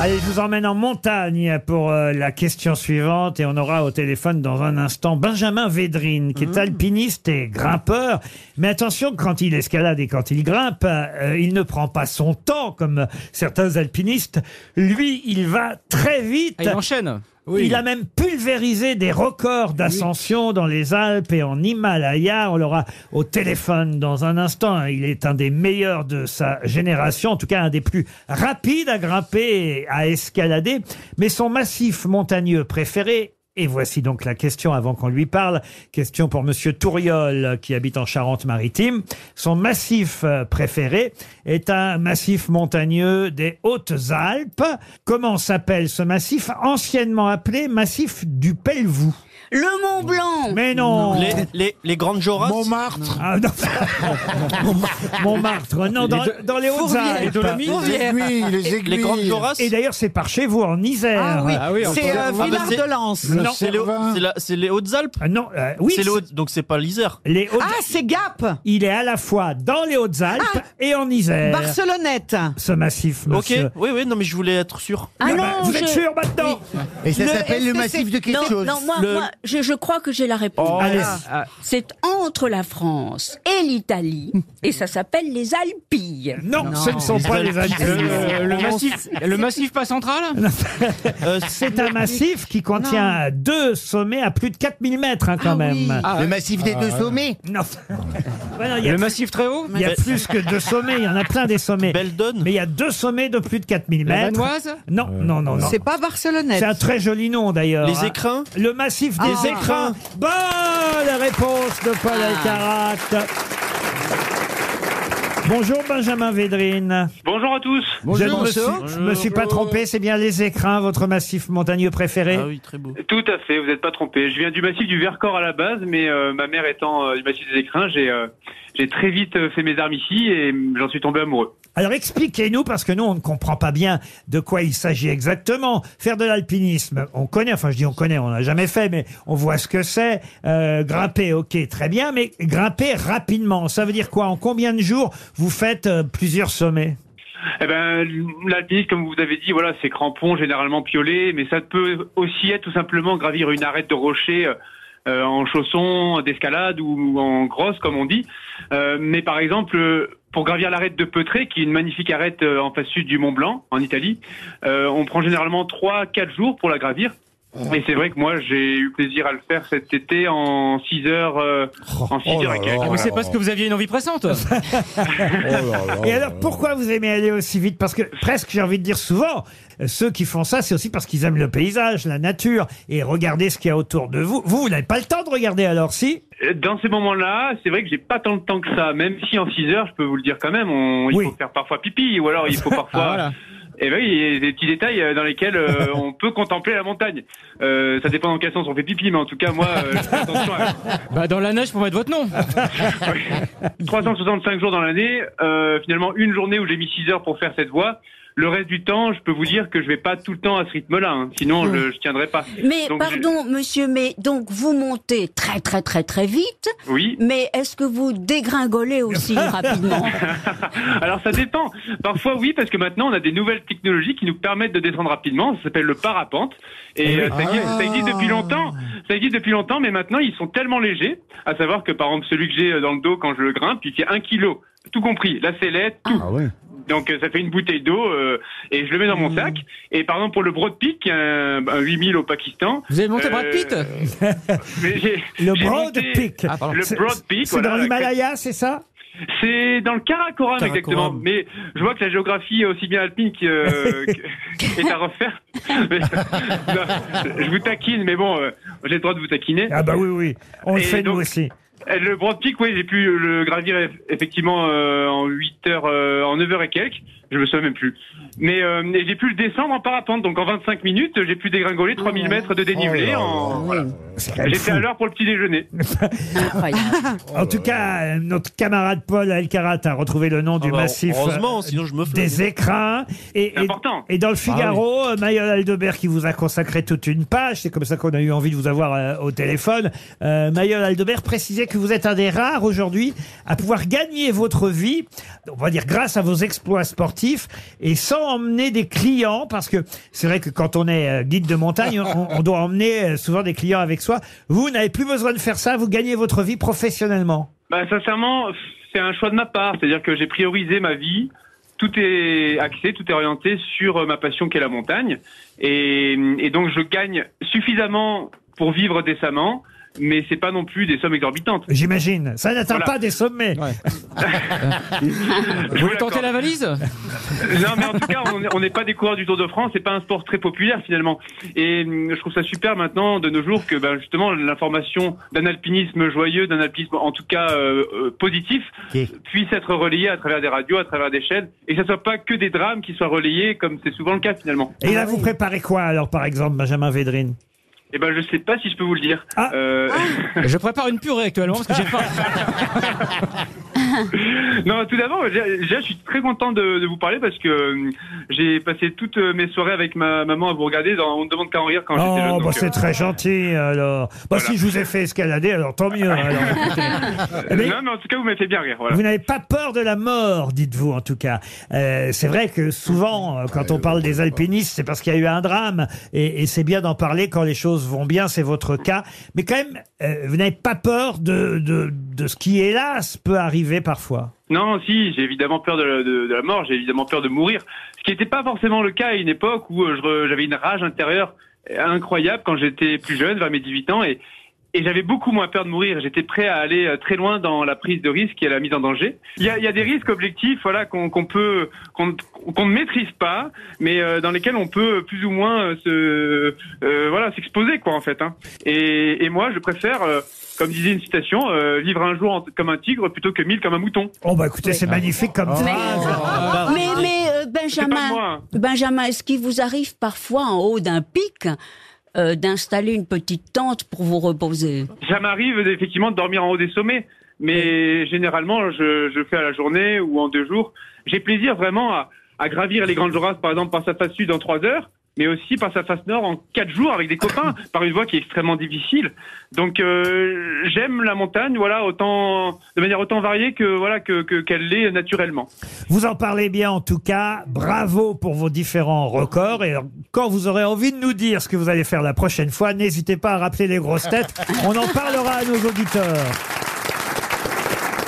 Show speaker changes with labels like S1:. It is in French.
S1: Allez, je vous emmène en montagne pour euh, la question suivante et on aura au téléphone dans un instant Benjamin Védrine, qui est alpiniste et grimpeur. Mais attention, quand il escalade et quand il grimpe, euh, il ne prend pas son temps comme certains alpinistes. Lui, il va très vite.
S2: Ah, il enchaîne.
S1: Il a même pulvérisé des records d'ascension dans les Alpes et en Himalaya. On l'aura au téléphone dans un instant. Il est un des meilleurs de sa génération, en tout cas un des plus rapides à grimper et à escalader. Mais son massif montagneux préféré et voici donc la question avant qu'on lui parle. Question pour Monsieur Touriol qui habite en Charente-Maritime. Son massif euh, préféré est un massif montagneux des Hautes-Alpes. Comment s'appelle ce massif Anciennement appelé massif du Pelvoux?
S3: Le Mont Blanc.
S1: Mais non
S2: Les, les, les grandes Joras.
S4: Montmartre.
S1: Ah, non. Montmartre, non, dans, dans les
S2: Les
S1: Hautes-Alpes.
S2: Dolomites.
S4: Les aiguilles, les
S2: Les
S4: aiguilles.
S2: grandes Joras.
S1: Et d'ailleurs, c'est par chez vous, en Isère.
S5: Ah oui,
S2: Ah oui, on
S5: c'est
S2: peut-
S5: euh,
S2: Ah bah,
S5: Villard
S2: c'est-
S5: de Lans.
S1: Non.
S2: C'est les,
S4: Cervin.
S2: c'est la- c'est les Hautes-Alpes
S1: Ah non, euh, oui,
S2: C'est les Hautes, donc c'est pas l'Isère.
S1: les Hautes-
S5: Ah, c'est Gap.
S1: Il est à la fois dans les Hautes-Alpes et en Isère.
S5: Barcelonnette.
S1: Ce massif,
S2: Ok,
S1: monsieur.
S2: oui, oui, non, mais je voulais être sûr.
S3: Ah
S1: Ah
S3: non,
S1: bah, vous êtes sûr maintenant
S4: Et ça
S5: Le-
S4: s'appelle le massif de quelque
S3: Non,
S4: chose.
S3: non, moi,
S2: Le-
S3: moi, je, je crois que j'ai la réponse.
S1: Allez.
S3: C'est entre la France et l'Italie, et ça s'appelle les Alpilles.
S1: Non, ce ne sont pas les Alpes.
S2: Euh,
S6: le, massif, le massif pas central
S2: Euh,
S1: C'est un massif qui contient deux sommets à plus de 4000 mètres, hein, quand
S5: Ah
S1: même.
S5: oui.
S4: Le massif des deux sommets.
S1: Non. Ouais, non, il y a,
S6: Le massif très haut
S1: il y a plus que deux sommets, il y en a plein des sommets.
S2: Beldon.
S1: Mais il y a deux sommets de plus de 4000
S6: La
S1: mètres.
S6: Vanoise
S1: Non, non, non, non.
S5: C'est pas Barcelonnette.
S1: C'est un très joli nom d'ailleurs.
S2: Les
S1: hein.
S2: écrins
S1: Le massif des
S5: Ah.
S1: écrins. Bonne réponse de Paul Alcarat. Bonjour Benjamin Védrine.
S7: Bonjour à tous.
S1: je ne me suis, je me suis pas trompé, c'est bien les écrins, votre massif montagneux préféré.
S2: Ah oui, très beau.
S7: Tout à fait, vous n'êtes pas trompé. Je viens du massif du Vercors à la base, mais euh, ma mère étant euh, du massif des Écrins, j'ai euh, j'ai très vite euh, fait mes armes ici et mm, j'en suis tombé amoureux.
S1: Alors expliquez-nous, parce que nous, on ne comprend pas bien de quoi il s'agit exactement. Faire de l'alpinisme, on connaît, enfin je dis on connaît, on n'a jamais fait, mais on voit ce que c'est. Euh, grimper, ok, très bien, mais grimper rapidement, ça veut dire quoi? En combien de jours vous faites euh, plusieurs sommets?
S7: Eh ben, l'alpinisme, comme vous avez dit, voilà, c'est crampon, généralement piolé, mais ça peut aussi être tout simplement gravir une arête de rocher en chaussons d'escalade ou en grosse, comme on dit. Euh, mais par exemple, euh, pour gravir l'arête de Peutré, qui est une magnifique arête euh, en face sud du Mont Blanc, en Italie, euh, on prend généralement 3-4 jours pour la gravir. Et c'est vrai que moi, j'ai eu plaisir à le faire cet été en 6 heures, euh, en 6
S4: Oh
S7: heures et quelques.
S6: Ah, mais c'est parce que vous aviez une envie pressante.
S1: Et alors, pourquoi vous aimez aller aussi vite? Parce que presque, j'ai envie de dire souvent, euh, ceux qui font ça, c'est aussi parce qu'ils aiment le paysage, la nature, et regarder ce qu'il y a autour de vous. Vous, vous n'avez pas le temps de regarder alors, si?
S7: Dans ces moments-là, c'est vrai que j'ai pas tant de temps que ça. Même si en 6 heures, je peux vous le dire quand même, on, il
S1: Oui.
S7: faut faire parfois pipi, ou alors il faut parfois.
S6: Ah, voilà.
S7: Et ben oui, il y a des petits détails euh, dans lesquels euh, on peut contempler la montagne. Euh, ça dépend dans quel sens on fait pipi, mais en tout cas moi, euh, je fais attention. À...
S6: Bah dans la neige pour mettre votre nom.
S7: 365 jours dans l'année, euh, finalement une journée où j'ai mis 6 heures pour faire cette voie. Le reste du temps, je peux vous dire que je vais pas tout le temps à ce rythme-là, hein. sinon je, je tiendrai pas.
S3: Mais
S7: Donc,
S3: pardon, monsieur, mais donc vous montez très très très très vite,
S7: Oui.
S3: mais est-ce que vous dégringolez aussi rapidement
S7: Alors ça dépend. Parfois oui, parce que maintenant on a des nouvelles technologies qui nous permettent de descendre rapidement. Ça s'appelle le parapente. Et euh, ça, existe, ça existe depuis longtemps. Ça existe depuis longtemps, mais maintenant ils sont tellement légers. À savoir que par exemple celui que j'ai dans le dos quand je le grimpe, il fait un kilo. Tout compris, la sellette, tout.
S4: Ah ouais.
S7: Donc euh, ça fait une bouteille d'eau euh, et je le mets dans mon sac. Et par exemple pour le Broad Peak, un, un 8000 au Pakistan.
S6: Vous avez monté
S7: euh,
S6: Brad Pitt
S7: mais j'ai-
S1: Le
S7: monté
S1: Peak.
S6: Ah.
S7: Le
S1: C'est-
S7: Broad Peak.
S1: C'est
S7: voilà,
S1: dans
S7: la
S1: l'Himalaya, c'est ça?
S7: C'est dans le Karakoram,
S2: Karakoram.
S7: exactement. Mais je vois que la géographie aussi bien alpine que, euh, que- est à refaire. Mais, non, je vous taquine, mais bon, euh, j'ai le droit de vous taquiner.
S1: Ah bah oui, oui. On le fait nous aussi.
S7: Euh, Le Broad Peak, oui, j'ai pu le gravir eff- effectivement euh, en 8 heures, euh, en 9 heures et quelques. Je me souviens même plus. Mais euh, et j'ai pu le descendre en parapente. Donc en 25 minutes, j'ai pu dégringoler 3000 mètres de dénivelé. en... voilà. J'étais à l'heure pour le petit déjeuner.
S1: En tout cas, notre camarade Paul Alcarat a retrouvé le nom du
S2: Ah bah,
S1: massif
S2: Heureusement, sinon je me fais.
S1: des écrins. Et,
S7: important.
S1: et dans le Figaro, euh, Mayol Aldebert qui vous a consacré toute une page, c'est comme ça qu'on a eu envie de vous avoir euh, au téléphone. Euh, Mayol Aldebert précisait que vous êtes un des rares aujourd'hui à pouvoir gagner votre vie, on va dire grâce à vos exploits sportifs et sans emmener des clients, parce que c'est vrai que quand on est euh, guide de montagne, on, on doit emmener euh, souvent des clients avec soi. Vous n'avez plus besoin de faire ça, vous gagnez votre vie professionnellement.
S7: Bah, sincèrement, c'est un choix de ma part. C'est-à-dire que j'ai priorisé ma vie. Tout est axé, tout est orienté sur euh, ma passion qui est la montagne. Et, et donc, je gagne suffisamment pour vivre décemment, mais c'est pas non plus des sommes exorbitantes.
S1: J'imagine. Ça n'atteint
S7: Voilà.
S1: pas des sommets.
S7: Je
S6: Vous voulez tenter la valise?
S7: Non, mais en tout cas, on est- on n'est pas des coureurs du Tour de France. C'est pas un sport très populaire finalement. Et hum, je trouve ça super maintenant de nos jours que ben, justement l'information d'un alpinisme joyeux, d'un alpinisme en tout cas euh, euh, positif, puisse être relayée à travers des radios, à travers des chaînes, et que ce soit pas que des drames qui soient relayés comme c'est souvent le cas finalement.
S1: Et là, vous préparez quoi alors, par exemple, Benjamin Védrine?
S7: Et ben, je sais pas si je peux vous le dire.
S1: Ah.
S7: Euh,
S6: Je prépare une purée actuellement parce que j'ai faim.
S7: non, tout d'abord, déjà, je suis très content de, de vous parler parce que euh, j'ai passé toutes euh, mes soirées avec ma maman à vous regarder dans On ne demande qu'à en rire quand j'étais jeune.
S1: Oh, bah c'est
S7: euh,
S1: très gentil alors. Bah, si je vous ai fait escalader, alors tant mieux. alors, écoutez. Eh
S7: Non, mais en tout cas, vous m'avez fait bien rire. Voilà.
S1: Vous n'avez pas peur de la mort, dites-vous en tout cas. Euh, c'est vrai que souvent, quand on parle des alpinistes, c'est parce qu'il y a eu un drame, et, et c'est bien d'en parler quand les choses vont bien, c'est votre cas. Mais quand même, euh, vous n'avez pas peur de, de, de ce qui, hélas, peut arriver
S7: Non, si, j'ai évidemment peur de, la- de- la mort, j'ai évidemment peur de mourir. Ce qui n'était pas forcément le cas à une époque où euh, j'avais une rage intérieure incroyable quand j'étais plus jeune, vers mes 18 ans, et, et j'avais beaucoup moins peur de mourir. J'étais prêt à aller euh, très loin dans la prise de risque et la mise en danger. Il y a, il y a des risques objectifs, voilà, qu'on peut, qu'on ne maîtrise pas, mais euh, dans lesquels on peut plus ou moins euh, se, euh, voilà, s'exposer, quoi, en fait. Hein. Et, et moi, je préfère, euh, comme disait une citation, euh, vivre un jour en- comme un tigre plutôt que mille comme un mouton.
S1: Oh bah écoutez, c'est magnifique comme
S3: Mais,
S1: phrase.
S3: mais, mais, euh,
S7: C'est pas
S3: Benjamin. Benjamin, est-ce qu'il vous arrive parfois en haut d'un pic euh, d'installer une petite tente pour vous reposer.
S7: Ça m'arrive effectivement de dormir en haut des sommets, mais généralement je, je fais à la journée ou en deux jours. J'ai plaisir vraiment à, à gravir les grandes jorasses, par exemple par sa face sud en trois heures, mais aussi par sa face nord en quatre jours avec des copains, par une voie qui est extrêmement difficile. Donc euh, j'aime la montagne, voilà, autant de manière autant variée que voilà que que- qu'elle l'est naturellement.
S1: Vous en parlez bien en tout cas. Bravo pour vos différents records. Et quand vous aurez envie de nous dire ce que vous allez faire la prochaine fois, n'hésitez pas à rappeler les grosses têtes. On en parlera à nos auditeurs.